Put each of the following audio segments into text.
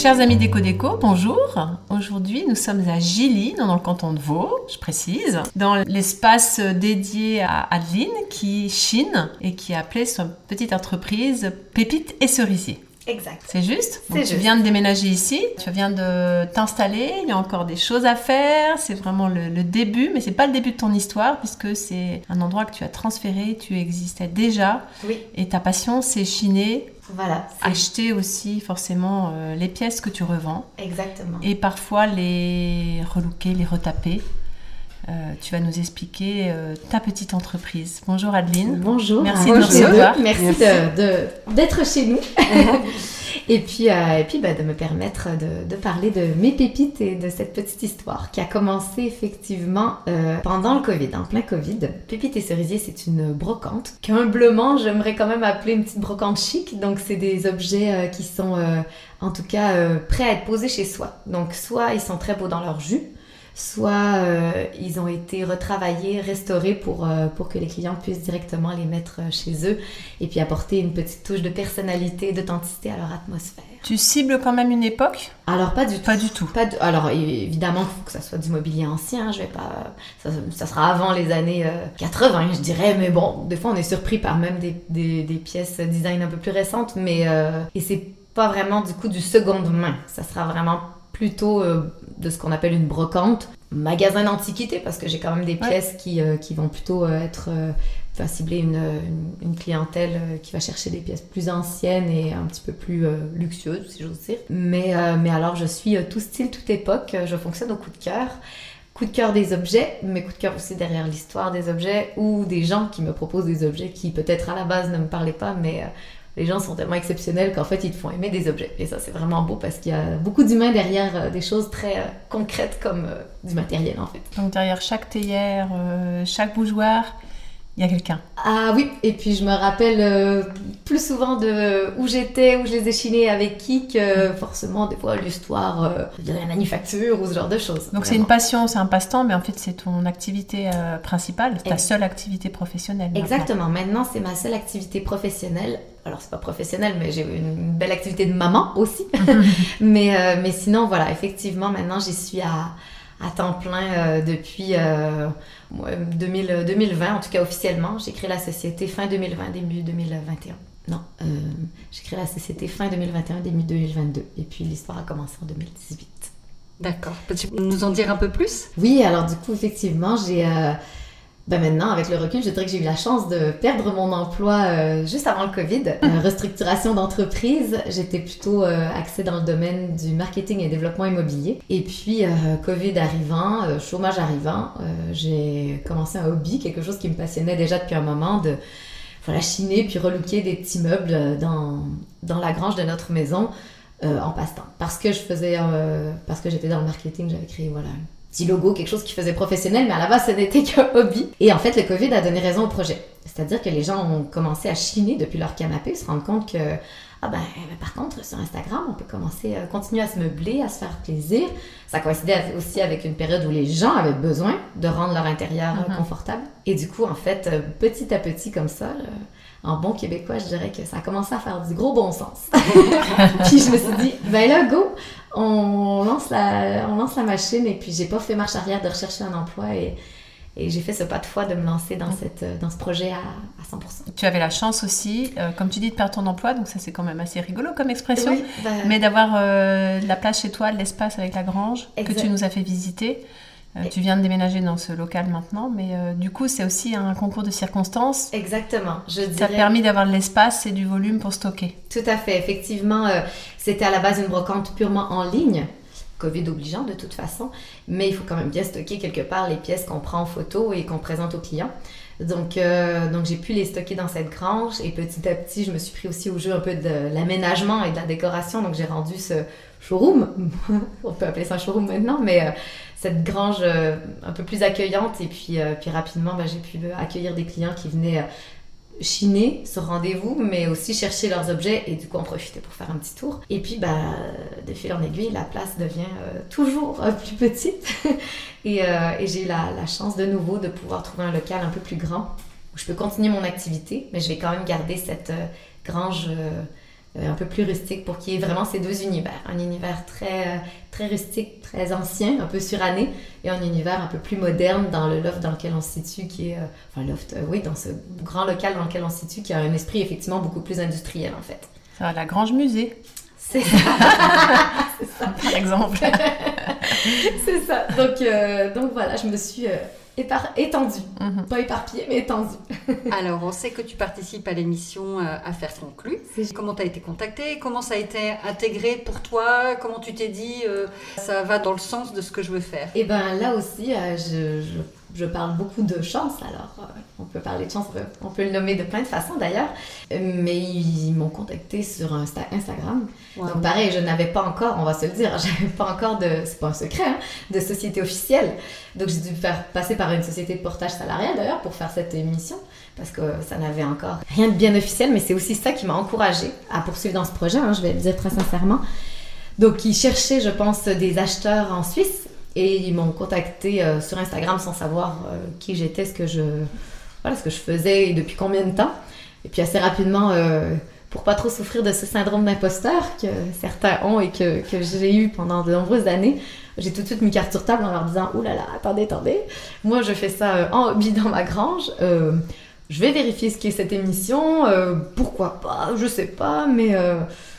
Chers amis Déco Déco, bonjour. Aujourd'hui, nous sommes à Gilly, dans le canton de Vaud, je précise, dans l'espace dédié à Adeline qui chine et qui a appelé son petite entreprise Pépites et Cerisier. Exact. C'est juste C'est Tu juste. viens de déménager ici, tu viens de t'installer, il y a encore des choses à faire, c'est vraiment le, le début, mais c'est pas le début de ton histoire puisque c'est un endroit que tu as transféré, tu existais déjà Oui, et ta passion c'est chiner, voilà. acheter aussi forcément euh, les pièces que tu revends Exactement. et parfois les relooker, les retaper. Euh, tu vas nous expliquer euh, ta petite entreprise. Bonjour Adeline. Bonjour. Merci de nous recevoir. Merci, de- de- d'être chez nous. et puis, euh, et puis bah, de me permettre de, de parler de mes pépites et de cette petite histoire qui a commencé effectivement euh, pendant le Covid, en plein Covid. Pépites et cerisier, c'est une brocante qu'humblement, j'aimerais quand même appeler une petite brocante chic. Donc, c'est des objets euh, qui sont euh, en tout cas euh, prêts à être posés chez soi. Donc, soit ils sont très beaux dans leur jus, soit euh, ils ont été retravaillés, restaurés pour, euh, pour que les clients puissent directement les mettre euh, chez eux et puis apporter une petite touche de personnalité, d'authenticité à leur atmosphère. Tu cibles quand même une époque? Alors pas du tout. Pas du tout. Pas de- Alors évidemment qu'il faut que ça soit du mobilier ancien, je vais pas... Ça, ça sera avant les années euh, 80 je dirais, mais bon, des fois on est surpris par même des, des, des pièces design un peu plus récentes, mais... euh, et c'est pas vraiment du coup du seconde main, ça sera vraiment plutôt euh, de ce qu'on appelle une brocante, magasin d'antiquité, parce que j'ai quand même des Ouais. pièces qui, euh, qui vont plutôt euh, être... euh, enfin, cibler une, une- une clientèle qui va chercher des pièces plus anciennes et un petit peu plus euh, luxueuses, si j'ose dire. Mais, euh, mais alors, je suis euh, tout style, toute époque. Je fonctionne au coup de cœur. Coup de cœur des objets, mais coup de cœur aussi derrière l'histoire des objets ou des gens qui me proposent des objets qui peut-être à la base ne me parlaient pas, mais les gens sont tellement exceptionnels qu'en fait ils te font aimer des objets. Et ça c'est vraiment beau parce qu'il y a beaucoup d'humains derrière euh, des choses très euh, concrètes comme euh, du matériel en fait. Donc derrière chaque théière, chaque bougeoir, il y a quelqu'un. Ah oui, et puis je me rappelle euh, plus souvent de où j'étais, où je les ai chinés avec qui que forcément des fois l'histoire euh, de la manufacture ou ce genre de choses. Donc c'est une passion, c'est un passe-temps, mais en fait c'est ton activité euh, principale, ta seule activité professionnelle. Exactement. Maintenant, c'est ma seule activité professionnelle. Alors, c'est pas professionnel, mais j'ai une belle activité de maman aussi. mais, euh, mais sinon, voilà, effectivement, maintenant, j'y suis à, à temps plein depuis 2000, euh, 2020, en tout cas officiellement. J'ai créé la société fin 2020, début 2021. Non, euh, j'ai créé la société fin 2021, début 2022. Et puis, l'histoire a commencé en 2018. D'accord. Peux-tu nous en dire un peu plus? Oui, alors du coup, effectivement, j'ai. euh, ben maintenant, avec le recul, je dirais que j'ai eu la chance de perdre mon emploi euh, juste avant le Covid. Euh, restructuration d'entreprise. J'étais plutôt euh, axée dans le domaine du marketing et développement immobilier. Et puis, euh, Covid arrivant, euh, chômage arrivant, j'ai commencé un hobby, quelque chose qui me passionnait déjà depuis un moment, de voilà, chiner puis relooker des petits meubles dans, dans la grange de notre maison en passe-temps. Parce que je faisais, parce que j'étais dans le marketing, j'avais créé voilà petit logo, quelque chose qui faisait professionnel, mais à la base ce n'était qu'un hobby. Et en fait, le Covid a donné raison au projet. C'est-à-dire que les gens ont commencé à chiner depuis leur canapé, se rendre compte que ah ben, ben, par contre sur Instagram, on peut commencer à continuer à se meubler, à se faire plaisir. Ça coïncidait aussi avec une période où les gens avaient besoin de rendre leur intérieur euh, Mhm. confortable. Et du coup, en fait, euh, petit à petit comme ça, euh, en bon québécois, je dirais que ça a commencé à faire du gros bon sens. puis je me suis dit, ben là, go, on lance la, on lance la machine et puis j'ai pas fait marche arrière de rechercher un emploi et, et j'ai fait ce pas de foi de me lancer dans, cette, dans ce projet à, à 100%. Tu avais la chance aussi, euh, comme tu dis, de perdre ton emploi, donc ça c'est quand même assez rigolo comme expression. Oui, ben, Mais d'avoir euh, de la place chez toi, de l'espace avec la grange que tu nous as fait visiter. Euh, tu viens de déménager dans ce local maintenant, mais euh, du coup c'est aussi un concours de circonstances. Exactement, je Ça a dirais. permis d'avoir de l'espace et du volume pour stocker. Tout à fait. Effectivement, euh, c'était à la base une brocante purement en ligne. Covid obligeant de toute façon, mais il faut quand même bien stocker quelque part les pièces qu'on prend en photo et qu'on présente aux clients. Donc, euh, donc j'ai pu les stocker dans cette grange et petit à petit, je me suis pris aussi au jeu un peu de l'aménagement et de la décoration. Donc, j'ai rendu ce showroom, on peut appeler ça un showroom maintenant, mais cette grange euh, un peu plus accueillante. Et puis, puis rapidement, ben, j'ai pu accueillir des clients qui venaient chiner ce rendez-vous, mais aussi chercher leurs objets et du coup en profiter pour faire un petit tour. Et puis, bah, de fil en aiguille, la place devient euh, toujours euh, plus petite. et, euh, j'ai la, chance de nouveau de pouvoir trouver un local un peu plus grand où je peux continuer mon activité, mais je vais quand même garder cette grange un peu plus rustique pour qu'il y ait vraiment ces deux univers. Un univers très, très rustique, très ancien, un peu suranné, et un univers un peu plus moderne dans le loft dans lequel on se situe, qui est, euh, enfin loft, euh, oui, dans ce grand local dans lequel on se situe, qui a un esprit effectivement beaucoup plus industriel en fait. Ça va, la Grange Musée. C'est ça. ça. Par exemple. c'est ça. Donc, euh, donc voilà, je me suis étendue. Mhm. Pas éparpillée, mais étendue. Alors, on sait que tu participes à l'émission euh, Affaires conclues. Comment tu as été contactée? Comment ça a été intégré pour toi? Comment tu t'es dit euh, ça va dans le sens de ce que je veux faire? Et eh bien là aussi, euh, je, je, parle beaucoup de chance. Alors, on peut parler de chance, on peut le nommer de plein de façons d'ailleurs. Mais ils m'ont contacté sur Instagram. Donc pareil, je n'avais pas encore, on va se le dire, j'avais pas encore de, c'est pas un secret, hein, de société officielle. Donc j'ai dû faire passer par une société de portage salarial d'ailleurs pour faire cette émission parce que ça n'avait encore rien de bien officiel, mais c'est aussi ça qui m'a encouragée à poursuivre dans ce projet, hein, je vais le dire très sincèrement. Donc ils cherchaient, je pense, des acheteurs en Suisse et ils m'ont contacté euh, sur Instagram sans savoir euh, qui j'étais, ce que je, voilà, ce que je faisais et depuis combien de temps. Et puis assez rapidement, euh, pour pas trop souffrir de ce syndrome d'imposteur que certains ont et que, que j'ai eu pendant de nombreuses années, j'ai tout de suite mis carte sur table en leur disant Ouh là là, attendez, attendez, moi je fais ça euh, en hobby dans ma grange. Je vais vérifier ce qu'est cette émission. Pourquoi pas Je sais pas, mais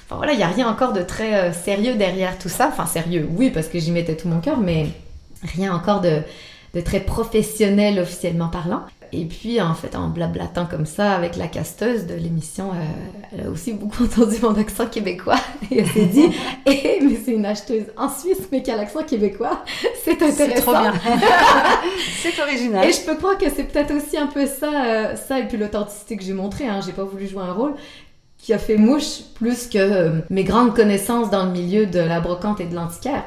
enfin voilà, il n'y a rien encore de très sérieux derrière tout ça. Enfin, sérieux, oui, parce que j'y mettais tout mon cœur, mais rien encore de, de très professionnel officiellement parlant. Et puis, en fait, en blablatant comme ça avec la casteuse de l'émission, euh, elle a aussi beaucoup entendu mon accent québécois. Et elle s'est dit, eh, mais c'est une acheteuse en Suisse, mais qui a l'accent québécois? C'est intéressant. C'est trop bien. c'est original. Et je peux croire que c'est peut-être aussi un peu ça, euh, ça et puis l'authenticité que j'ai montrée. Hein. J'ai pas voulu jouer un rôle qui a fait mouche plus que euh, mes grandes connaissances dans le milieu de la brocante et de l'antiquaire.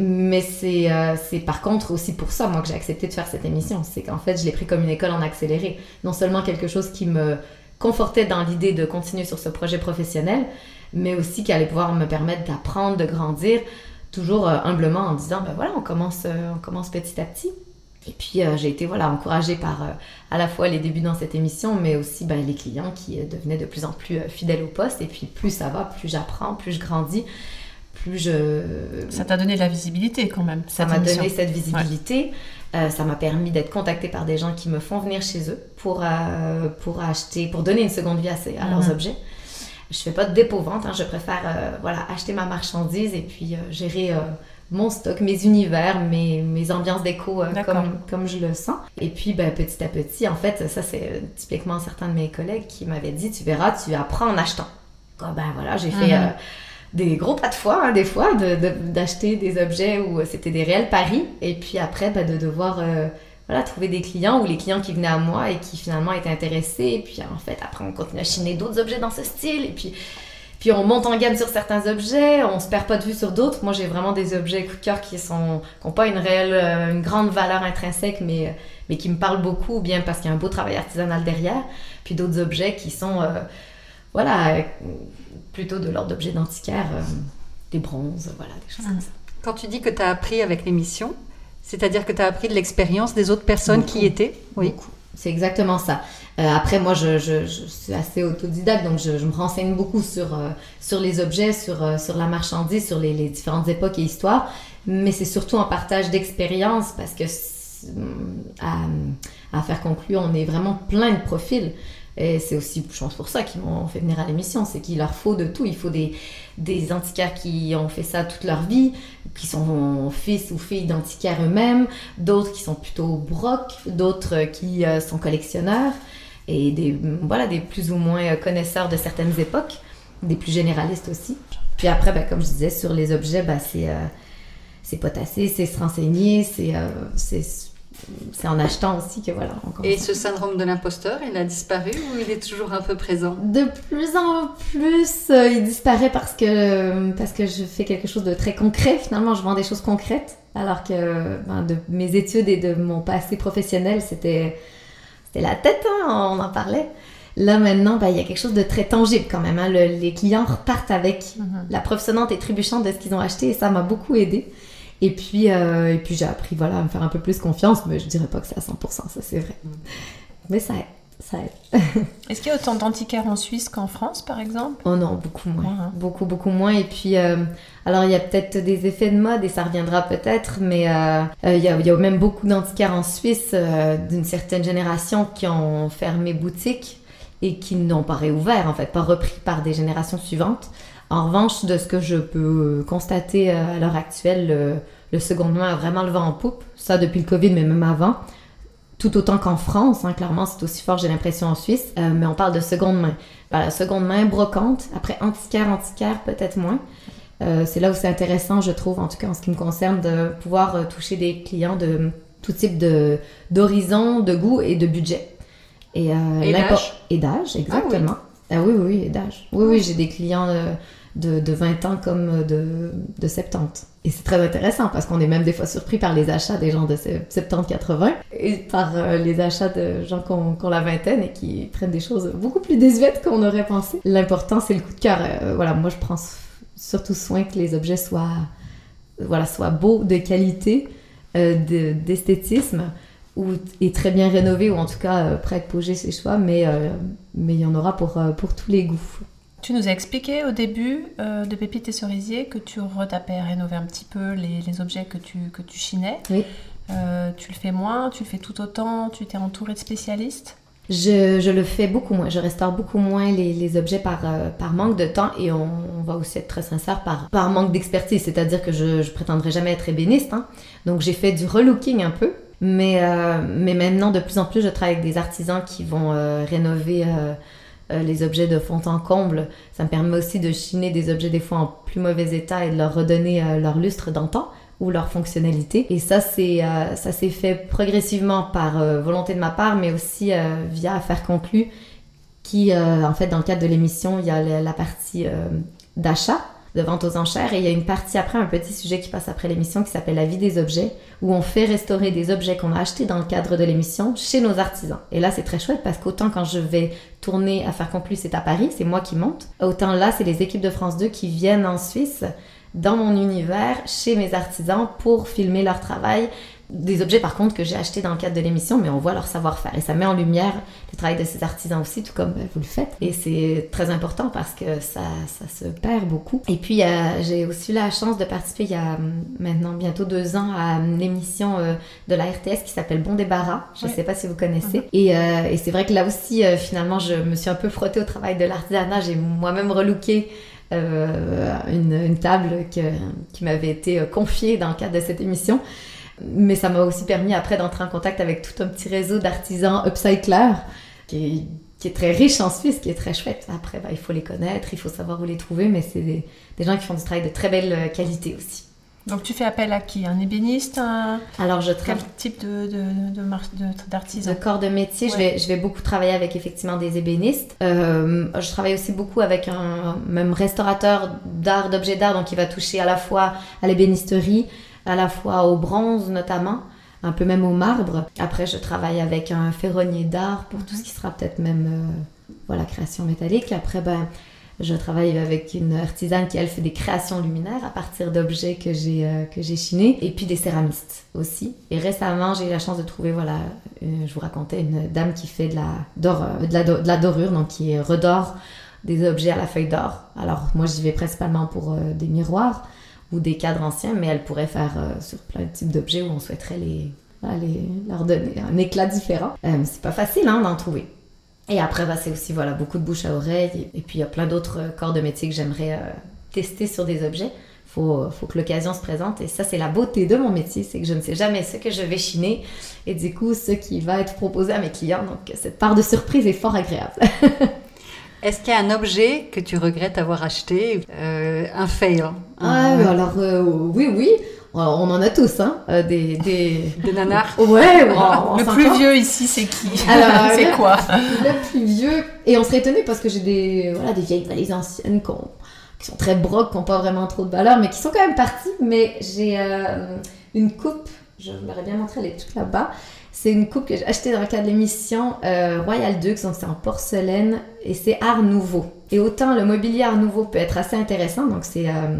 Mais euh, c'est par contre aussi pour ça, moi, que j'ai accepté de faire cette émission. C'est qu'en fait, je l'ai pris comme une école en accéléré. Non seulement quelque chose qui me confortait dans l'idée de continuer sur ce projet professionnel, mais aussi qui allait pouvoir me permettre d'apprendre, de grandir, toujours euh, humblement en disant, ben voilà, on commence, on commence petit à petit. Et puis j'ai été voilà encouragée par à la fois les débuts dans cette émission, mais aussi ben, les clients qui devenaient de plus en plus fidèles au poste. Et puis plus ça va, plus j'apprends, plus je grandis plus je... Ça t'a donné de la visibilité quand même. Ça m'a donné cette visibilité. Euh, ça m'a permis d'être contactée par des gens qui me font venir chez eux pour, euh, pour acheter, pour donner une seconde vie à, ces, à leurs mhm. objets. Je fais pas de dépôt-vente, hein. je préfère euh, voilà, acheter ma marchandise et puis gérer mon stock, mes univers, mes, mes ambiances déco comme, comme je le sens. Et puis ben, petit à petit, en fait, ça c'est typiquement certains de mes collègues qui m'avaient dit, tu verras, tu apprends en achetant. Ah, ben voilà, j'ai fait mhm des gros pas de foi, hein, des fois, d'acheter des objets où c'était des réels paris, et puis après, bah, de devoir euh, voilà, trouver des clients ou les clients qui venaient à moi et qui finalement étaient intéressés. Et puis en fait, après, on continue à chiner d'autres objets dans ce style, et puis, puis on monte en gamme sur certains objets, on se perd pas de vue sur d'autres. Moi, j'ai vraiment des objets coup de cœur qui sont qui n'ont pas une réelle, euh, une grande valeur intrinsèque, mais, mais qui me parlent beaucoup, bien parce qu'il y a un beau travail artisanal derrière. Puis d'autres objets qui sont, euh, voilà plutôt de l'ordre d'objets d'antiquaire, euh, des bronzes, voilà, des choses comme ça. Quand tu dis que tu as appris avec l'émission, c'est-à-dire que tu as appris de l'expérience des autres personnes qui étaient? Oui. C'est exactement ça. Euh, après, moi, je, je, suis assez autodidacte, donc je, me renseigne beaucoup sur, euh, sur les objets, sur, sur la marchandise, sur les, les, différentes époques et histoires. Mais c'est surtout un partage d'expérience parce que, à, à, faire conclure, on est vraiment plein de profils. Et c'est aussi, je pense, pour ça qu'ils m'ont fait venir à l'émission. C'est qu'il leur faut de tout. Il faut des, des antiquaires qui ont fait ça toute leur vie, qui sont fils ou filles d'antiquaires eux-mêmes, d'autres qui sont plutôt broc, d'autres qui euh, sont collectionneurs, et des, voilà, des plus ou moins connaisseurs de certaines époques, des plus généralistes aussi. Puis après, ben, comme je disais, sur les objets, ben, c'est, euh, potasser, c'est se renseigner, c'est, euh, c'est en achetant aussi que voilà. Et ce syndrome de l'imposteur, il a disparu ou il est toujours un peu présent? De plus en plus, euh, il disparaît parce que, parce que je fais quelque chose de très concret. Finalement, je vends des choses concrètes. Alors que ben, de mes études et de mon passé professionnel, c'était la tête, hein, on en parlait. Là maintenant, ben, il y a quelque chose de très tangible quand même. Hein. les clients repartent avec mm-hmm. la preuve sonnante et trébuchante de ce qu'ils ont acheté et ça m'a beaucoup aidé. Et puis, euh, et puis j'ai appris voilà, à me faire un peu plus confiance, mais je dirais pas que c'est à 100%, ça c'est vrai. Mm. Mais ça aide. Ça aide. Est-ce qu'il y a autant d'antiquaires en Suisse qu'en France, par exemple? Oh non, beaucoup moins. Hein. Beaucoup, beaucoup moins. Et puis, euh, alors il y a peut-être des effets de mode et ça reviendra peut-être, mais euh, il, y a, il, y a, même beaucoup d'antiquaires en Suisse d'une certaine génération qui ont fermé boutique et qui n'ont pas réouvert, en fait, pas repris par des générations suivantes. En revanche, de ce que je peux constater à l'heure actuelle, le second main a vraiment le vent en poupe. Ça depuis le Covid, mais même avant. Tout autant qu'en France, hein, clairement, c'est aussi fort, j'ai l'impression, en Suisse. Euh, mais on parle de seconde main. la seconde main, brocante. Après, antiquaire, antiquaire, peut-être moins. Euh, c'est là où c'est intéressant, je trouve, en tout cas en ce qui me concerne, de pouvoir euh, toucher des clients de tout type d'horizon, de, goût et de budget. Et, d'âge. Et d'âge, exactement. Ah oui, oui, et d'âge. Oui, oui, j'ai des clients de, de, 20 ans comme de, de 70. Et c'est très intéressant parce qu'on est même des fois surpris par les achats des gens de 70-80 et par euh, les achats de gens qui ont, la vingtaine et qui prennent des choses beaucoup plus désuètes qu'on aurait pensé. L'important, c'est le coup de cœur. Euh, voilà, moi, je prends surtout soin que les objets soient, voilà, soient beaux, de qualité, euh, d'esthétisme ou, et très bien rénovés ou en tout cas prêts à poser ses choix, mais, mais il y en aura pour, pour tous les goûts. Tu nous as expliqué au début euh, de Pépites et Cerisier que tu retapais, rénover un petit peu les, objets que tu, que tu chinais. Oui. Euh, tu le fais moins, tu le fais tout autant, tu t'es entouré de spécialistes? Je, je, le fais beaucoup moins. Je restaure beaucoup moins les, les objets par, euh, par manque de temps et on, va aussi être très sincère par, par manque d'expertise. C'est-à-dire que je, je prétendrai jamais être ébéniste. Hein. Donc j'ai fait du relooking un peu. Mais, mais maintenant, de plus en plus, je travaille avec des artisans qui vont rénover euh, les objets de fond en comble. Ça me permet aussi de chiner des objets des fois en plus mauvais état et de leur redonner euh, leur lustre d'antan ou leur fonctionnalité. Et ça, c'est euh, ça s'est fait progressivement par volonté de ma part, mais aussi via Affaires conclues, qui, en fait, dans le cadre de l'émission, il y a la partie d'achat de vente aux enchères. Et il y a une partie après, un petit sujet qui passe après l'émission qui s'appelle la vie des objets, où on fait restaurer des objets qu'on a achetés dans le cadre de l'émission chez nos artisans. Et là, c'est très chouette parce qu'autant quand je vais tourner à faire conclure, c'est à Paris, c'est moi qui monte. Autant là, c'est les équipes de France 2 qui viennent en Suisse dans mon univers, chez mes artisans, pour filmer leur travail, des objets par contre que j'ai achetés dans le cadre de l'émission, mais on voit leur savoir-faire et ça met en lumière le travail de ces artisans aussi, tout comme vous le faites. Et c'est très important parce que ça, ça se perd beaucoup. Et puis j'ai aussi eu la chance de participer il y a hum, maintenant bientôt deux ans à l'émission euh, de la RTS qui s'appelle Bon débarras. Je ne sais pas si vous connaissez. Et, euh, et c'est vrai que là aussi, euh, finalement, je me suis un peu frottée au travail de l'artisanat. J'ai moi-même relooké. une, une, table que, qui m'avait été confiée dans le cadre de cette émission. Mais ça m'a aussi permis après d'entrer en contact avec tout un petit réseau d'artisans upcyclers qui est, très riche en Suisse, qui est très chouette. Après, bah, il faut les connaître, il faut savoir où les trouver, mais c'est des, gens qui font du travail de très belle qualité aussi. Donc tu fais appel à qui? Un ébéniste Alors je Quel type de, d'artisan? De, corps de métier, je, vais, je vais beaucoup travailler avec effectivement des ébénistes. Euh, je travaille aussi beaucoup avec un même restaurateur d'art, d'objets d'art, donc il va toucher à la fois à l'ébénisterie, à la fois au bronze notamment, un peu même au marbre. Après, je travaille avec un ferronnier d'art pour tout ce qui sera peut-être même euh, voilà, création métallique. Après, ben, je travaille avec une artisane qui, elle, fait des créations luminaires à partir d'objets que j'ai euh, que j'ai chinés. Et puis des céramistes aussi. Et récemment, j'ai eu la chance de trouver, voilà, euh, je vous racontais, une dame qui fait de la, la, de la dorure, donc qui redore des objets à la feuille d'or. Alors, moi, j'y vais principalement pour des miroirs des cadres anciens, mais elle pourrait faire euh, sur plein de types d'objets où on souhaiterait les, leur donner un éclat différent. Euh, c'est pas facile hein, d'en trouver. Et après, bah, c'est aussi voilà, beaucoup de bouche à oreille. Et, puis, il y a plein d'autres euh, corps de métier que j'aimerais tester sur des objets. Faut, faut, que l'occasion se présente. Et ça, c'est la beauté de mon métier, c'est que je ne sais jamais ce que je vais chiner et du coup, ce qui va être proposé à mes clients. Donc, cette part de surprise est fort agréable. Est-ce qu'il y a un objet que tu regrettes avoir acheté, euh, un fail ah, Alors euh, oui, oui. on en a tous, hein, euh, des, des... Des nanars. Ouais, Le plus vieux ici, c'est qui C'est quoi Le plus vieux. Et on serait étonné parce que j'ai des, voilà, des vieilles valises anciennes qui sont très broques, qui n'ont pas vraiment trop de valeur, mais qui sont quand même parties. Mais j'ai euh, une coupe, je vous l'aurais bien montré, elle est toute là-bas. C'est une coupe que j'ai achetée dans le cadre de l'émission euh, Royal Dux, donc c'est en porcelaine et c'est Art Nouveau. Et autant le mobilier Art Nouveau peut être assez intéressant, donc c'est euh,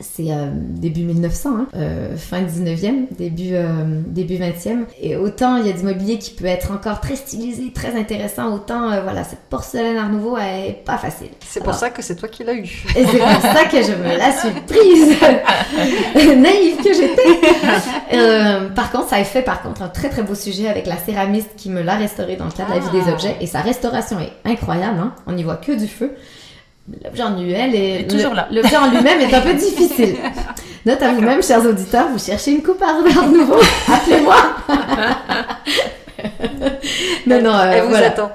c'est euh, début 1900, hein, euh, fin 19e, début, euh, début 20e. Et autant il y a du mobilier qui peut être encore très stylisé, très intéressant, autant voilà, cette porcelaine Art Nouveau, elle est pas facile. C'est pour ça que c'est toi qui l'as eu. Et c'est pour ça que je me la suis prise, naïve que j'étais. par contre, ça a fait par contre un très très beau sujet avec la céramiste qui me l'a restauré dans le cadre de la vie des ah. objets. Et sa restauration est incroyable, hein. on n'y voit que du feu l'objet en elle est, toujours là. L'objet en lui-même est un peu difficile. Note à vous-même, chers auditeurs, vous cherchez une coupe à nouveau, appelez-moi. non, non, euh, elle vous attend.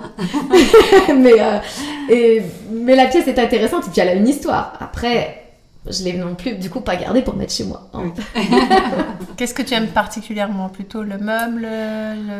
mais, euh, et, mais la pièce est intéressante et puis elle a une histoire. Après, je l'ai non plus du coup pas gardé pour mettre chez moi. Hein. Qu'est-ce que tu aimes particulièrement Plutôt le meuble,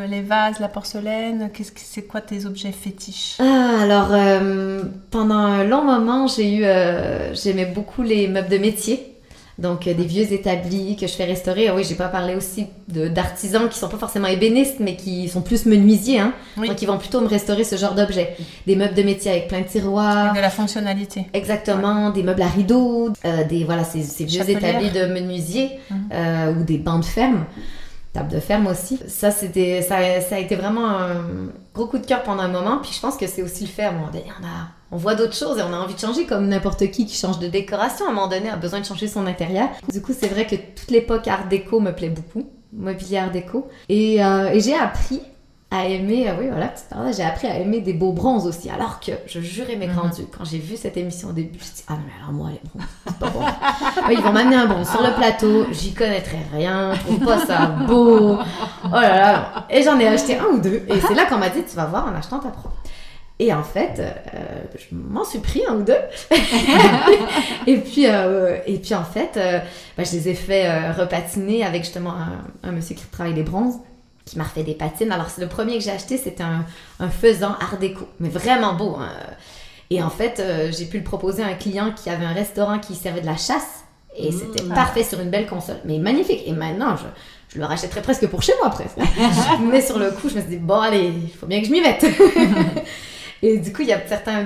les vases, la porcelaine? Qu'est-ce que c'est quoi tes objets fétiches? Ah alors euh, pendant un long moment j'ai eu euh, j'aimais beaucoup les meubles de métier. Donc, euh, des vieux établis que je fais restaurer. Ah oui, j'ai pas parlé aussi d'artisans qui sont pas forcément ébénistes, mais qui sont plus menuisiers. Hein. Donc, ils vont plutôt me restaurer ce genre d'objets. Des meubles de métier avec plein de tiroirs. Avec de la fonctionnalité. Exactement. Des meubles à rideaux. Euh, des, voilà, ces, ces vieux établis de menuisiers. Mhm. Euh, ou des bancs de ferme. Table de ferme aussi. Ça, c'était, ça, ça a été vraiment un gros coup de cœur pendant un moment. Puis je pense que c'est aussi le fait, à un moment donné, on a on voit d'autres choses et on a envie de changer comme n'importe qui qui change de décoration à un moment donné a besoin de changer son intérieur. Du coup, c'est vrai que toute l'époque art déco me plaît beaucoup, mobilier art déco. Et, euh, j'ai appris à aimer, euh, oui voilà, j'ai appris à aimer des beaux bronzes aussi. Alors que je jurais mes grands mhm. dieux, quand j'ai vu cette émission au début, je me dit, ah non mais alors moi les bronzes, c'est pas bon. ils vont m'amener un bronze sur le plateau, j'y connaîtrais rien, je trouve pas ça beau. Oh là là. Et j'en ai acheté un ou deux. Et c'est là qu'on m'a dit, tu vas voir en achetant ta propre. Et en fait, euh, je m'en suis pris un ou deux. et, puis, euh, et puis, en fait, euh, bah, je les ai fait repatiner avec justement un, monsieur qui travaille les bronzes, qui m'a refait des patines. Alors, le premier que j'ai acheté, c'était un, un faisan art déco, mais vraiment beau. Hein. Et en fait, j'ai pu le proposer à un client qui avait un restaurant qui servait de la chasse. Et mmh. c'était parfait sur une belle console. Mais magnifique. Et maintenant, je, je le rachèterais presque pour chez moi, presque. mais sur le coup, je me suis dit, bon, allez, il faut bien que je m'y mette. Et du coup, il y a certains,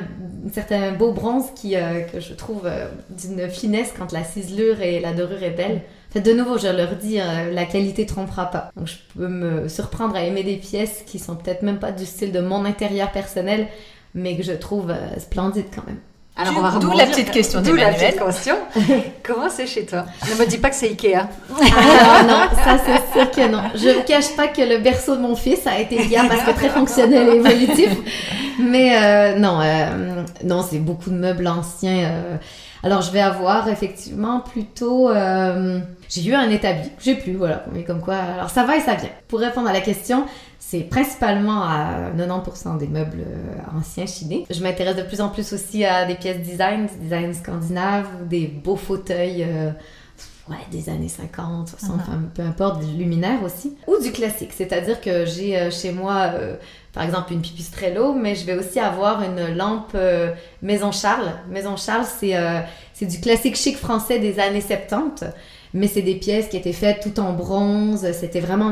certains beaux bronzes qui, euh, que je trouve euh, d'une finesse quand la ciselure et la dorure est belle. fait, de nouveau, je leur dis, euh, la qualité trompera pas. Donc, je peux me surprendre à aimer des pièces qui sont peut-être même pas du style de mon intérieur personnel, mais que je trouve splendides quand même. Alors, on va D'où la petite question D'où la petite question. Comment c'est chez toi? Ne me dis pas que c'est Ikea. Ah non, ça c'est sûr que non. Je ne cache pas que le berceau de mon fils a été Ikea parce que très fonctionnel et évolutif. Mais euh, non, euh, non, c'est beaucoup de meubles anciens. Euh. Alors je vais avoir effectivement plutôt... j'ai eu un établi, j'ai plus, voilà. Mais comme quoi, alors ça va et ça vient. Pour répondre à la question, c'est principalement à 90% des meubles euh, anciens chinés. Je m'intéresse de plus en plus aussi à des pièces design, design scandinave, des beaux fauteuils euh, ouais, des années 50, 60, uh-huh. peu importe, des luminaires aussi. Ou du classique, c'est-à-dire que j'ai euh, chez moi, par exemple, une pipistrello, mais je vais aussi avoir une lampe Maison Charles. Maison Charles, c'est c'est du classique chic français des années 70, mais c'est des pièces qui étaient faites tout en bronze. C'était vraiment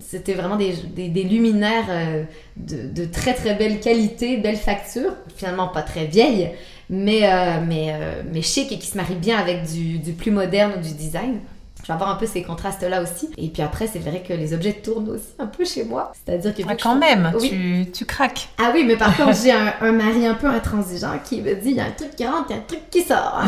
c'était vraiment des, des, luminaires euh, de, de, très très belle qualité, belle facture, finalement pas très vieille, mais, euh, mais, euh, mais chic et qui se marie bien avec du, du plus moderne ou du design je vais avoir un peu ces contrastes-là aussi. Et puis après, c'est vrai que les objets tournent aussi un peu chez moi. C'est-à-dire que... Ah, quand même, tu, tu, craques. Ah oui, mais par contre, j'ai un, mari un peu intransigeant qui me dit, il y a un truc qui rentre, il y a un truc qui sort.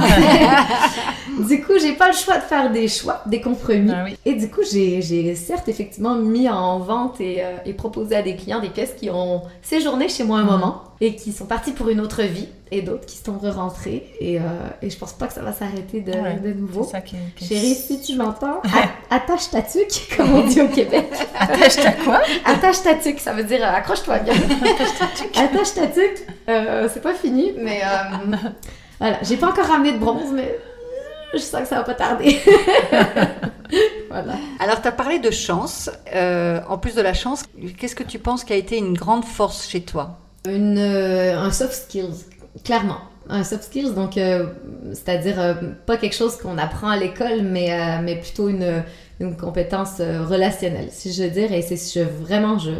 du coup, j'ai pas le choix de faire des choix, des compromis. Ah et du coup, j'ai certes effectivement mis en vente et, euh, et, proposé à des clients des pièces qui ont séjourné chez moi un mhm. moment et qui sont partis pour une autre vie et d'autres qui sont re-rentrés et, euh, et, je pense pas que ça va s'arrêter de, de, nouveau. Ça qui Chérie, si tu m'entends, attache ta tuque, comme on dit au Québec. attache ta quoi? Attache ta tuque, ça veut dire euh, accroche-toi bien. attache ta tuque. Euh, c'est pas fini, mais voilà. J'ai pas encore ramené de bronze, mais je sens que ça va pas tarder. voilà. Alors, tu as parlé de chance. Euh, en plus de la chance, qu'est-ce que tu penses qui a été une grande force chez toi? Une, euh, Un soft skills, clairement. Un soft skills, donc, euh, c'est-à-dire pas quelque chose qu'on apprend à l'école, mais, mais plutôt une, une compétence relationnelle, si je veux dire. Et c'est je, vraiment, je,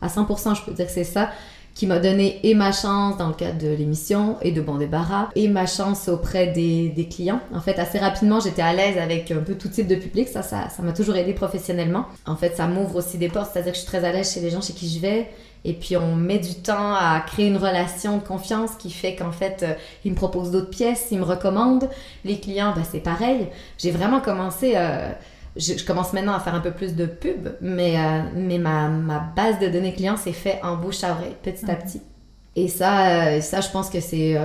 à 100%, je peux dire que c'est ça qui m'a donné et ma chance dans le cadre de l'émission et de Bon Débarras et ma chance auprès des, des clients. En fait, assez rapidement, j'étais à l'aise avec un peu tout type de public. Ça, ça, ça m'a toujours aidé professionnellement. En fait, ça m'ouvre aussi des portes, c'est-à-dire que je suis très à l'aise chez les gens chez qui je vais. Et puis, on met du temps à créer une relation de confiance qui fait qu'en fait, euh, ils me proposent d'autres pièces, ils me recommandent. Les clients, ben, c'est pareil. J'ai vraiment commencé... Euh, je, commence maintenant à faire un peu plus de pub, mais, euh, mais ma, ma, base de données clients s'est fait en bouche à oreille, petit à mhm. petit. Et ça, euh, ça je pense que c'est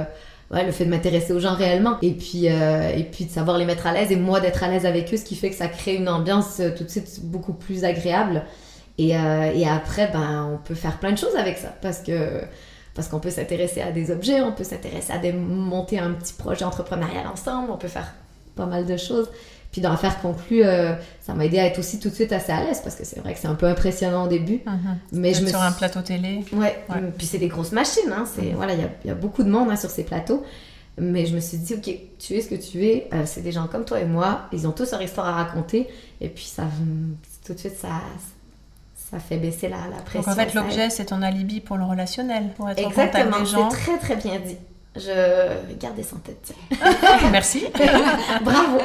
ouais, le fait de m'intéresser aux gens réellement et puis, et puis de savoir les mettre à l'aise et moi d'être à l'aise avec eux, ce qui fait que ça crée une ambiance tout de suite beaucoup plus agréable. Et, et après, ben, on peut faire plein de choses avec ça parce que parce qu'on peut s'intéresser à des objets, on peut s'intéresser à des, monter un petit projet entrepreneurial ensemble, on peut faire pas mal de choses. Puis dans l'affaire conclue, euh, ça m'a aidé à être aussi tout de suite assez à l'aise parce que c'est vrai que c'est un peu impressionnant au début. Mhm. Mais je me sur un plateau télé. Ouais. Puis c'est des grosses machines. Hein. C'est voilà, il y, y, a beaucoup de monde hein, sur ces plateaux. Mais je me suis dit, ok, tu es ce que tu es. Euh, c'est des gens comme toi et moi. Ils ont tous leur histoire à raconter. Et puis ça, tout de suite, ça, ça fait baisser la, la pression. Donc en fait, l'objet, c'est ton alibi pour le relationnel, pour être Exactement, en contact des gens. C'est très très bien dit. Je vais garder ça en tête. Merci. Bravo.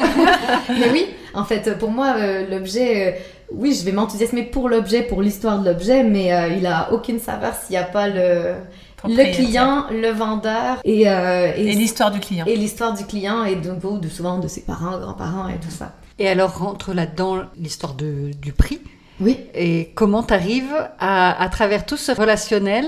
Mais oui, en fait, pour moi, euh, l'objet, euh, oui, je vais m'enthousiasmer pour l'objet, pour l'histoire de l'objet, mais euh, il a aucune saveur s'il n'y a pas le, le client, le vendeur et, et, l'histoire du client. Et l'histoire du client et donc de, souvent de ses parents, grands-parents et tout ça. Et alors rentre là-dedans l'histoire du prix. Oui. Et comment tu arrives à, à travers tout ce relationnel,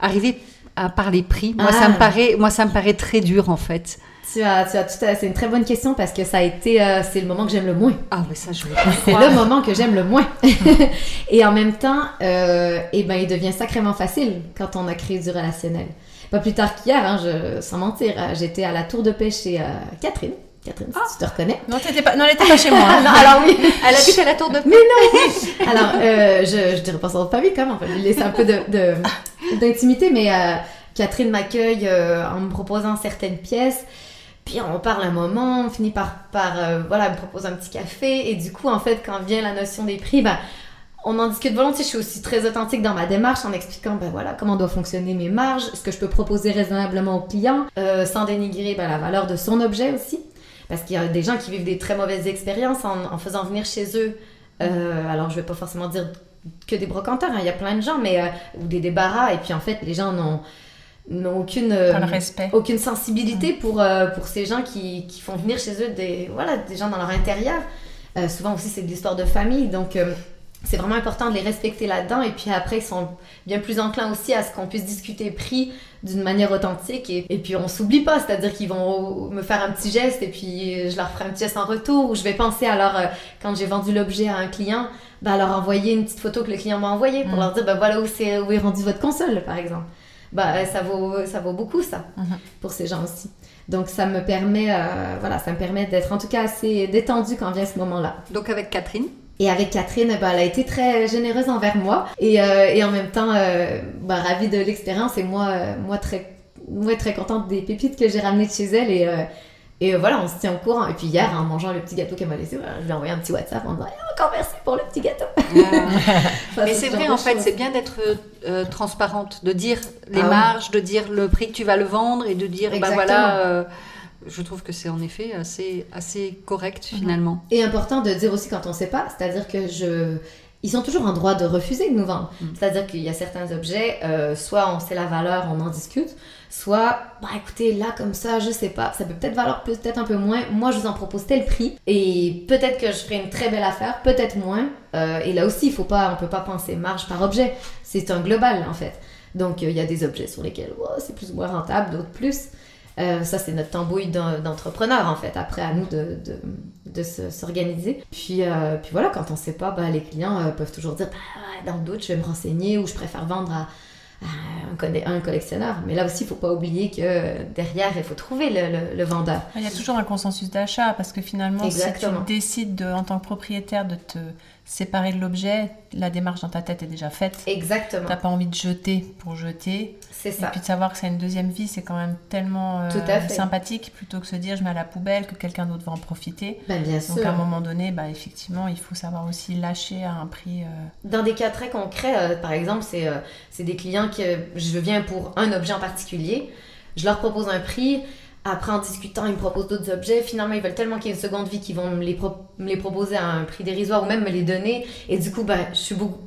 arriver à parler prix Moi, ça me ah. paraît, moi, ça me paraît très dur en fait. Tu as, tu as tout c'est une très bonne question parce que ça a été, euh, c'est le moment que j'aime le moins. Ah, mais ça, je C'est le moment que j'aime le moins. et en même temps, euh, eh ben, il devient sacrément facile quand on a créé du relationnel. Pas plus tard qu'hier, hein, je, sans mentir, euh, j'étais à la tour de pêche chez euh, Catherine. Catherine, si tu te reconnais. Non, pas, non elle n'était pas chez moi. Hein. alors oui. Elle habite à la tour de. Mais non Alors, je, je dirais pas son famille quand même, on va lui laisser un peu d'intimité, de, mais Catherine m'accueille euh, en me proposant certaines pièces. Puis on parle un moment, on finit par, par euh, voilà, me propose un petit café. Et du coup, en fait, quand vient la notion des prix, ben, on en discute volontiers. Je suis aussi très authentique dans ma démarche en expliquant ben, voilà, comment doivent fonctionner mes marges, ce que je peux proposer raisonnablement au client, euh, sans dénigrer ben, la valeur de son objet aussi. Parce qu'il y a des gens qui vivent des très mauvaises expériences en, faisant venir chez eux. alors, je vais pas forcément dire que des brocanteurs, hein. il y a plein de gens, mais ou des débarras. Et puis, en fait, les gens n'ont n'ont aucune, euh, aucune sensibilité mm. pour, euh, pour ces gens qui, qui, font venir chez eux des, voilà, des gens dans leur intérieur. Euh, souvent aussi, c'est de l'histoire de famille. Donc, c'est vraiment important de les respecter là-dedans. Et puis après, ils sont bien plus enclins aussi à ce qu'on puisse discuter prix d'une manière authentique. Et, et puis, on s'oublie pas. C'est-à-dire qu'ils vont me faire un petit geste et puis je leur ferai un petit geste en retour. Ou je vais penser alors, quand j'ai vendu l'objet à un client, bah, leur envoyer une petite photo que le client m'a envoyée pour mm. leur dire, bah, voilà où, c'est, où est rendu votre console, par exemple bah, ça, vaut, ça vaut beaucoup ça mhm. pour ces gens aussi. Donc ça me permet, euh, voilà, ça me permet d'être en tout cas assez détendue quand vient ce moment-là. Donc avec Catherine et avec Catherine, bah, elle a été très généreuse envers moi et, euh, et en même temps euh, bah, ravie de l'expérience et moi, moi très, moi très contente des pépites que j'ai ramenées de chez elle et et euh, voilà, on se tient au courant. Et puis hier, en mangeant le petit gâteau qu'elle m'a laissé, je lui ai envoyé un petit WhatsApp en disant eh, encore merci pour le petit gâteau. Mais c'est vrai, en fait, c'est bien d'être euh, transparente, de dire les ah marges, de dire le prix que tu vas le vendre et de dire, ben voilà. Euh, je trouve que c'est en effet assez, assez correct mhm. finalement. Et important de dire aussi quand on ne sait pas, c'est-à-dire que je, ils sont toujours en droit de refuser de nous vendre. Mhm. C'est-à-dire qu'il y a certains objets, soit on sait la valeur, on en discute, Soit, bah écoutez, là comme ça, je sais pas, ça peut peut-être valoir peut-être un peu moins. Moi, je vous en propose tel prix et peut-être que je ferai une très belle affaire, peut-être moins. Euh, et là aussi, il faut pas, on peut pas penser marge par objet. C'est un global en fait. Donc euh, il y a des objets sur lesquels oh, c'est plus ou moins rentable, d'autres plus. Euh, ça, c'est notre tambouille d'entrepreneur, en fait. Après, à nous de, de, de s'organiser. Puis, puis voilà, quand on sait pas, bah, les clients peuvent toujours dire bah, dans le doute, je vais me renseigner ou je préfère vendre à, un, collectionneur. Mais là aussi, il faut pas oublier que derrière, il faut trouver le, vendeur. Il y a toujours un consensus d'achat parce que finalement, si tu décides de, en tant que propriétaire de te séparer de l'objet, la démarche dans ta tête est déjà faite. Exactement. T'as pas envie de jeter pour jeter. C'est ça. Et puis de savoir que ça a une deuxième vie, c'est quand même tellement euh, sympathique plutôt que se dire je mets à la poubelle que quelqu'un d'autre va en profiter. Ben, bien Donc à un moment donné, bah, effectivement, il faut savoir aussi lâcher à un prix. Euh, dans des cas très concrets, euh, par exemple, c'est c'est des clients que je viens pour un objet en particulier, je leur propose un prix après, en discutant, ils me proposent d'autres objets. Finalement, ils veulent tellement qu'il y ait une seconde vie qu'ils vont me les, les, proposer à un prix dérisoire ou même me les donner. Et du coup, ben,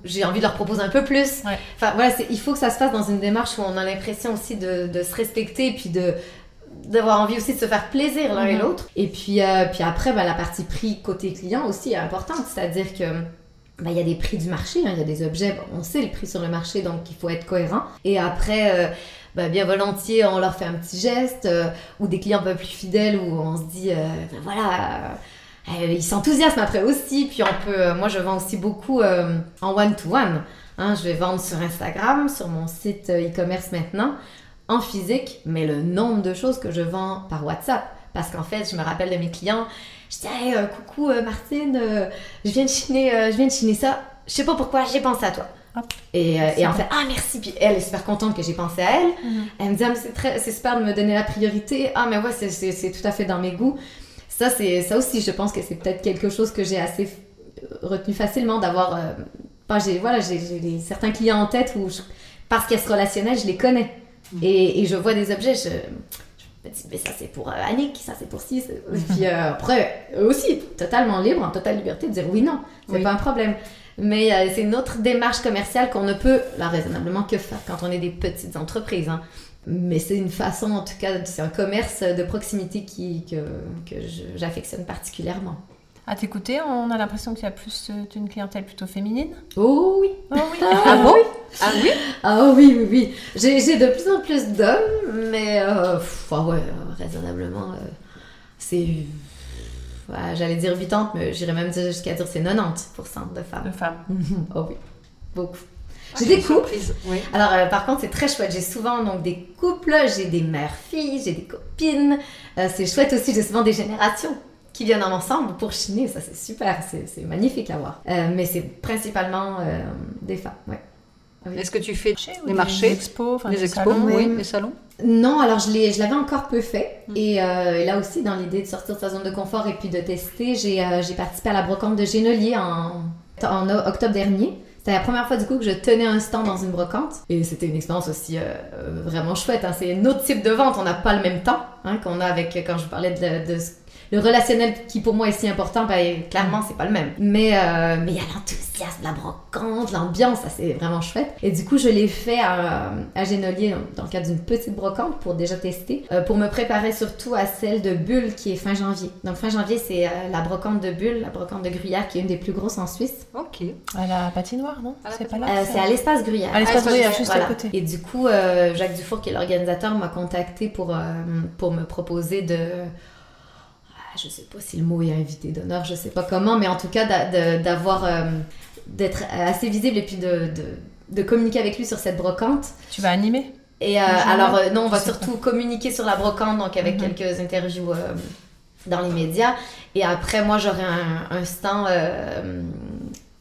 j'ai envie de leur proposer un peu plus. Enfin, voilà, il faut que ça se fasse dans une démarche où on a l'impression aussi de, de, se respecter et puis de d'avoir envie aussi de se faire plaisir l'un et mhm. l'autre. Et puis, euh, puis après, ben, la partie prix côté client aussi est importante. C'est-à-dire que ben, il y a des prix du marché, hein. il y a des objets, on sait le prix sur le marché, donc il faut être cohérent. Et après, euh, bah, bien volontiers, on leur fait un petit geste, euh, ou des clients un peu plus fidèles, où on se dit, ben voilà, euh, ils s'enthousiasment après aussi. Puis on peut, moi je vends aussi beaucoup en one-to-one. Hein. je vais vendre sur Instagram, sur mon site e-commerce maintenant, en physique, mais le nombre de choses que je vends par WhatsApp. Parce qu'en fait, je me rappelle de mes clients, je dis, hey, coucou Martine, je, viens de chiner, je viens de chiner ça. Je sais pas pourquoi, j'ai pensé à toi. Et, euh, et en fait, ah merci, puis elle est super contente que j'ai pensé à elle. Mhm. Elle me dit, ah, c'est super de me donner la priorité. Ah, mais ouais, c'est tout à fait dans mes goûts. Ça, ça aussi, je pense que c'est peut-être quelque chose que j'ai assez retenu facilement d'avoir. Euh, j'ai voilà, j'ai certains clients en tête où, parce qu'elles se relationnelles, je les connais. Mhm. et, et, je vois des objets, je, me dis, mais ça c'est pour euh, Annick, ça c'est pour Cis. Et puis après, eux aussi, totalement libre, en totale liberté de dire oui, non, c'est pas un problème. Mais euh, c'est une autre démarche commerciale qu'on ne peut, là, raisonnablement, que faire quand on est des petites entreprises. Hein. Mais c'est une façon, en tout cas, c'est un commerce de proximité qui, que, que j'affectionne particulièrement. À t'écouter, on a l'impression qu'il y a plus d'une euh, clientèle plutôt féminine. Oh oui. Oh oui. Ah, bon? Ah oui? Ah oui, oui, oui. J'ai de plus en plus d'hommes, mais euh, ouais, raisonnablement, c'est j'allais dire 80, mais j'irais même jusqu'à dire c'est 90% de femmes. De femmes. oh oui, beaucoup. Ah, j'ai des couples. Alors, euh, par contre, c'est très chouette. J'ai souvent donc des couples, j'ai des mères-filles, j'ai des copines. Euh, c'est chouette aussi, j'ai souvent des générations qui viennent ensemble pour chiner. Ça, c'est super. C'est magnifique à voir. Euh, mais c'est principalement des femmes, ouais. Est-ce que tu fais des marchés, des expos, des expos, oui, des salons Non, alors je l'avais encore peu fait. Mm. Euh, et, là aussi, dans l'idée de sortir de sa zone de confort et puis de tester, j'ai euh, participé à la brocante de Génolier en, en octobre dernier. C'était la première fois du coup que je tenais un stand dans une brocante. Et c'était une expérience aussi euh, vraiment chouette. Hein. C'est un autre type de vente. On n'a pas le même temps hein, qu'on a avec quand je vous parlais de, de, le relationnel qui pour moi est si important, ben, clairement, c'est pas le même. Mais euh, mais il y a l'enthousiasme, la brocante, l'ambiance, ça c'est vraiment chouette. Et du coup, je l'ai fait à, à Génolier dans le cadre d'une petite brocante pour déjà tester, euh, pour me préparer surtout à celle de Bulle qui est fin janvier. Donc fin janvier, c'est euh, la brocante de Bulle, la brocante de Gruyère qui est une des plus grosses en Suisse. Ok. À la patinoire, non? C'est pas là C'est à l'espace Gruyère. À l'espace Gruyère, juste à côté. Et du coup, Jacques Dufour, qui est l'organisateur, m'a contacté pour, pour me proposer de je sais pas si le mot est invité d'honneur, je sais pas comment, mais en tout cas d'avoir, euh, d'être assez visible et puis de, de, communiquer avec lui sur cette brocante. Tu vas animer? Et euh, alors, euh, non, on va surtout communiquer sur la brocante, donc avec mhm. quelques interviews dans les médias. Et après, moi, j'aurai un, un, stand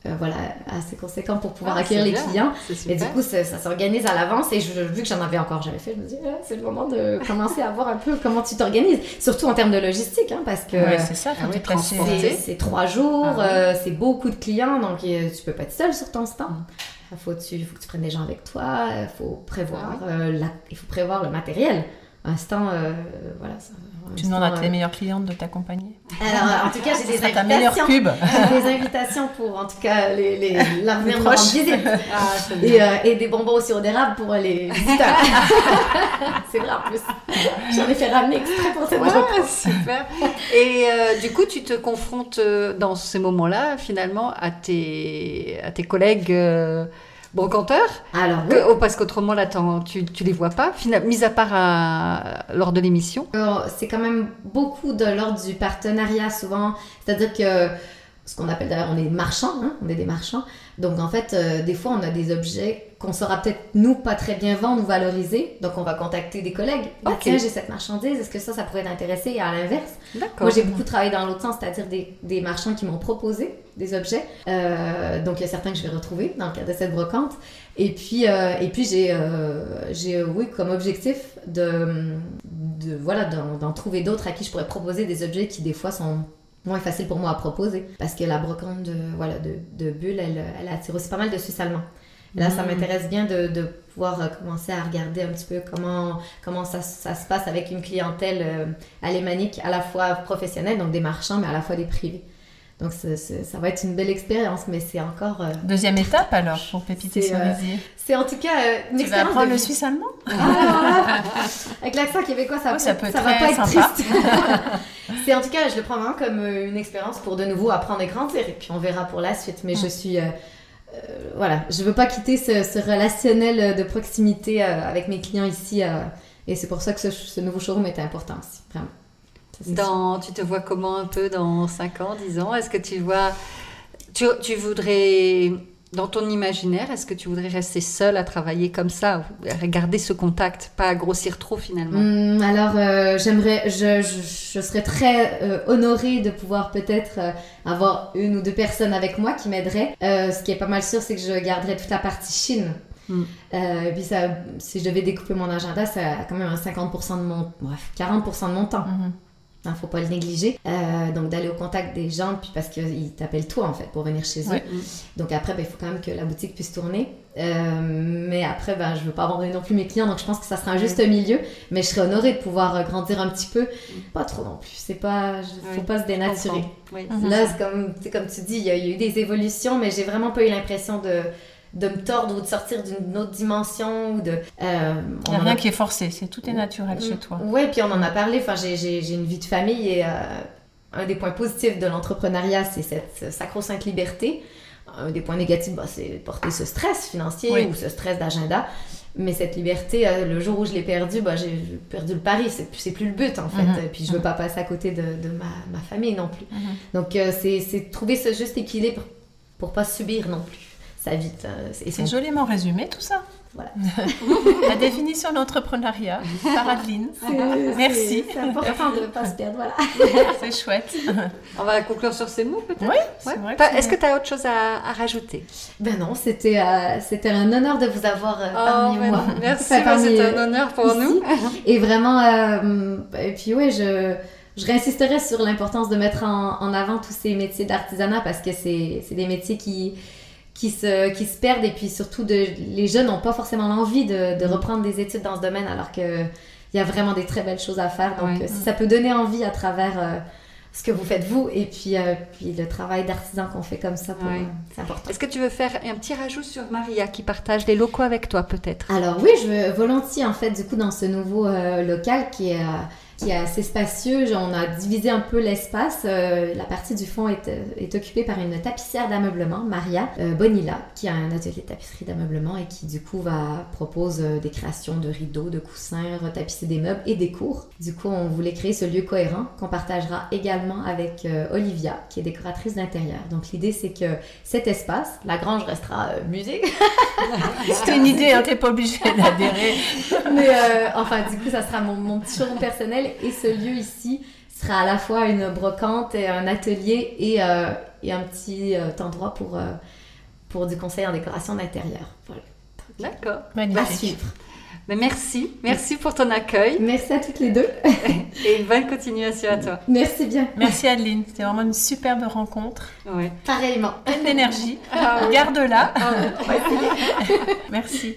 euh, voilà, assez conséquent pour pouvoir ah, accueillir les clients. Et du coup, ça, s'organise à l'avance. Et je, vu que j'en avais encore jamais fait, je me dis, ah, c'est le moment de commencer à voir un peu comment tu t'organises. Surtout en termes de logistique, hein, parce que c'est ça, c'est trois jours, ah euh, c'est beaucoup de clients, donc euh, tu peux pas être seul sur ton stand. Il faut, tu, faut que tu prennes des gens avec toi, il faut prévoir, il faut prévoir le matériel. Un stand, voilà, ça, tu demandes à tes euh, meilleures clientes de t'accompagner. Alors, en tout cas, j'ai des invitations. pub. J'ai des invitations pour, en tout cas, les, les, l'avenir me visite. Ah, et, euh, et, des bonbons au sirop d'érable pour les visiteurs. c'est vrai, en plus. J'en ai fait ramener exprès pour cette ouais, super. Et euh, du coup, tu te confrontes dans ces moments-là, finalement, à tes, à tes collègues brocanteurs Alors, oh, Parce qu'autrement, là, tu, tu les vois pas, mis à part lors de l'émission C'est quand même beaucoup de l'ordre du partenariat, souvent. C'est-à-dire que ce qu'on appelle d'ailleurs, on est marchands, hein, on est des marchands. Donc, en fait, euh, des fois, on a des objets qu'on saura peut-être nous pas très bien vendre ou valoriser. Donc on va contacter des collègues. Ah, tiens, j'ai cette marchandise, est-ce que ça, ça pourrait t'intéresser Et à l'inverse, moi j'ai beaucoup travaillé dans l'autre sens, c'est-à-dire des, des, marchands qui m'ont proposé des objets. Euh, donc il y a certains que je vais retrouver dans le cadre de cette brocante. Et puis, euh, et puis j'ai, euh, j'ai oui, comme objectif de, de voilà, d'en, trouver d'autres à qui je pourrais proposer des objets qui des fois sont moins faciles pour moi à proposer. Parce que la brocante de, voilà, de, de Bulle, elle, elle attire aussi pas mal de Suisses allemands. Là, ça mm. m'intéresse bien de, de, pouvoir euh, commencer à regarder un petit peu comment, comment ça, ça se passe avec une clientèle euh, alémanique, à la fois professionnelle, donc des marchands, mais à la fois des privés. Donc ça va être une belle expérience, mais c'est encore... Euh, Deuxième étape alors pour Pépite Cerisier. c'est en tout cas une tu vas apprendre le suisse allemand ah, Avec l'accent québécois, ça, ça, peut, ça va pas être triste. c'est en tout cas, je le prends vraiment comme une expérience pour de nouveau apprendre et grandir, et puis on verra pour la suite. Mais mm. je suis... Voilà, je veux pas quitter ce, relationnel de proximité euh, avec mes clients ici. Euh, et c'est pour ça que ce, nouveau showroom était important aussi, vraiment. dans, tu te vois comment un peu dans 5 ans, 10 ans? Est-ce que tu vois. Tu, tu voudrais dans ton imaginaire, est-ce que tu voudrais rester seule à travailler comme ça, garder ce contact, pas grossir trop finalement hum, Alors, euh, j'aimerais, je, je, serais très euh, honorée de pouvoir peut-être euh, avoir une ou deux personnes avec moi qui m'aideraient. ce qui est pas mal sûr, c'est que je garderais toute la partie Chine. Hum. et puis ça, si je devais découper mon agenda, ça a quand même un 50% de mon, bref, 40% de mon temps. Hum, ne hein, faut pas le négliger. Euh, donc d'aller au contact des gens, puis parce qu'ils t'appellent toi en fait pour venir chez eux. Donc après, ben, il faut quand même que la boutique puisse tourner. Euh, mais après, ben, je veux pas abandonner non plus mes clients, donc je pense que ça sera un juste milieu. Mais je serais honorée de pouvoir euh, grandir un petit peu. Pas trop non plus. C'est pas, faut pas se dénaturer. Là, comme, comme tu dis, il y, a eu des évolutions, mais j'ai vraiment pas eu l'impression de de me tordre ou de sortir d'une autre dimension ou de euh, il n'y a rien qui est forcé c'est tout est naturel chez toi ouais puis on en a parlé enfin j'ai une vie de famille et euh, un des points positifs de l'entrepreneuriat c'est cette sacro-sainte liberté un des points négatifs bah, c'est porter ce stress financier ou ce stress d'agenda mais cette liberté, euh, le jour où je l'ai perdue, bah, j'ai perdu le pari. C'est plus le but, en fait. Mm-hmm. puis je veux mm-hmm. pas passer à côté de, de ma, ma, famille non plus. Mm-hmm. Donc, c'est trouver ce juste équilibre pour pas subir non plus sa vie. C'est joliment résumé tout ça. Voilà. La définition de l'entrepreneuriat par Adeline. Merci. C'est important de ne pas se perdre. Voilà. C'est chouette. On va conclure sur ces mots peut-être? Oui. Est-ce que tu as autre chose à, rajouter? Ben non, c'était euh, c'était un honneur de vous avoir euh, parmi oh, moi. Merci, c'était un honneur pour nous. Et vraiment, euh, et puis oui, je je réinsisterai sur l'importance de mettre en, en, avant tous ces métiers d'artisanat parce que c'est des métiers qui, qui se, qui se perdent et puis surtout de, les jeunes n'ont pas forcément l'envie de, de, reprendre des études dans ce domaine alors que il y a vraiment des très belles choses à faire. Donc si ça peut donner envie à travers euh, ce que vous faites vous et puis, euh, puis le travail d'artisan qu'on fait comme ça, euh, c'est important. Est-ce que tu veux faire un petit rajout sur Maria qui partage les locaux avec toi peut-être? Alors oui, je veux volontiers en fait du coup dans ce nouveau local qui est qui est assez spacieux. On a divisé un peu l'espace. Euh, la partie du fond est, euh, est occupée par une tapissière d'ameublement, Maria euh, Bonilla, qui a un atelier de tapisserie d'ameublement et qui du coup va propose des créations de rideaux, de coussins, retapisser des meubles et des cours. Du coup, on voulait créer ce lieu cohérent qu'on partagera également avec Olivia, qui est décoratrice d'intérieur. Donc l'idée c'est que cet espace, la grange restera musée. C'était une idée, hein, t'es pas obligée d'adhérer. Mais enfin, du coup, ça sera mon, mon petit showroom personnel et ce lieu ici sera à la fois une brocante et un atelier et, euh, et un petit euh, endroit pour, euh, pour du conseil en décoration d'intérieur. Voilà. D'accord. Magnifique. Mais merci, merci pour ton accueil. Merci à toutes les deux. Et une bonne continuation à toi. Merci bien. Merci Adeline, c'était vraiment une superbe rencontre. Oui. Pareillement. Pleine d'énergie. Ah Garde-la. Ah merci.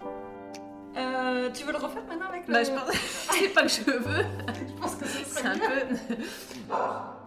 Euh, tu veux le refaire maintenant avec le... Bah, je pense... c'est pas que je veux. je pense que c'est un peu...